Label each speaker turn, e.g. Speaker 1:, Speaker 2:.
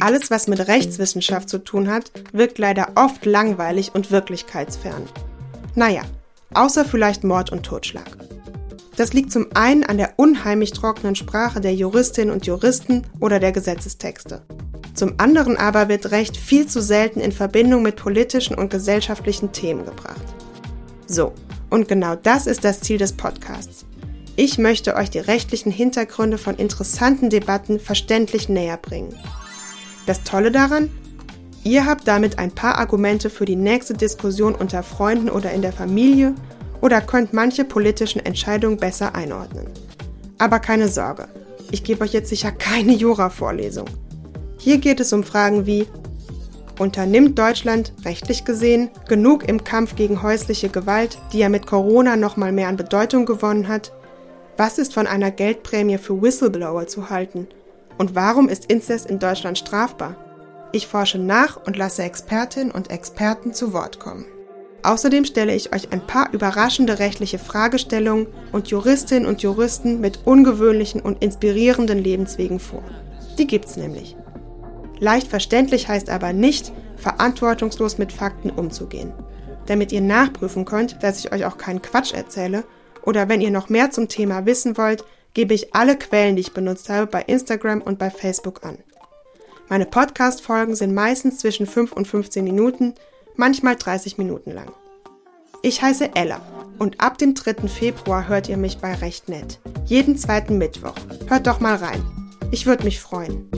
Speaker 1: Alles, was mit Rechtswissenschaft zu tun hat, wirkt leider oft langweilig und wirklichkeitsfern. Naja, außer vielleicht Mord und Totschlag. Das liegt zum einen an der unheimlich trockenen Sprache der Juristinnen und Juristen oder der Gesetzestexte. Zum anderen aber wird Recht viel zu selten in Verbindung mit politischen und gesellschaftlichen Themen gebracht. So, und genau das ist das Ziel des Podcasts. Ich möchte euch die rechtlichen Hintergründe von interessanten Debatten verständlich näher bringen. Das Tolle daran? Ihr habt damit ein paar Argumente für die nächste Diskussion unter Freunden oder in der Familie oder könnt manche politischen Entscheidungen besser einordnen. Aber keine Sorge, ich gebe euch jetzt sicher keine Jura-Vorlesung. Hier geht es um Fragen wie Unternimmt Deutschland, rechtlich gesehen, genug im Kampf gegen häusliche Gewalt, die ja mit Corona nochmal mehr an Bedeutung gewonnen hat? Was ist von einer Geldprämie für Whistleblower zu halten? Und warum ist Inzest in Deutschland strafbar? Ich forsche nach und lasse Expertinnen und Experten zu Wort kommen. Außerdem stelle ich euch ein paar überraschende rechtliche Fragestellungen und Juristinnen und Juristen mit ungewöhnlichen und inspirierenden Lebenswegen vor. Die gibt's nämlich. Leicht verständlich heißt aber nicht, verantwortungslos mit Fakten umzugehen. Damit ihr nachprüfen könnt, dass ich euch auch keinen Quatsch erzähle, oder wenn ihr noch mehr zum Thema wissen wollt, gebe ich alle Quellen, die ich benutzt habe, bei Instagram und bei Facebook an. Meine Podcast-Folgen sind meistens zwischen 5 und 15 Minuten, manchmal 30 Minuten lang. Ich heiße Ella und ab dem 3. Februar hört ihr mich bei Recht Nett. Jeden zweiten Mittwoch. Hört doch mal rein. Ich würde mich freuen.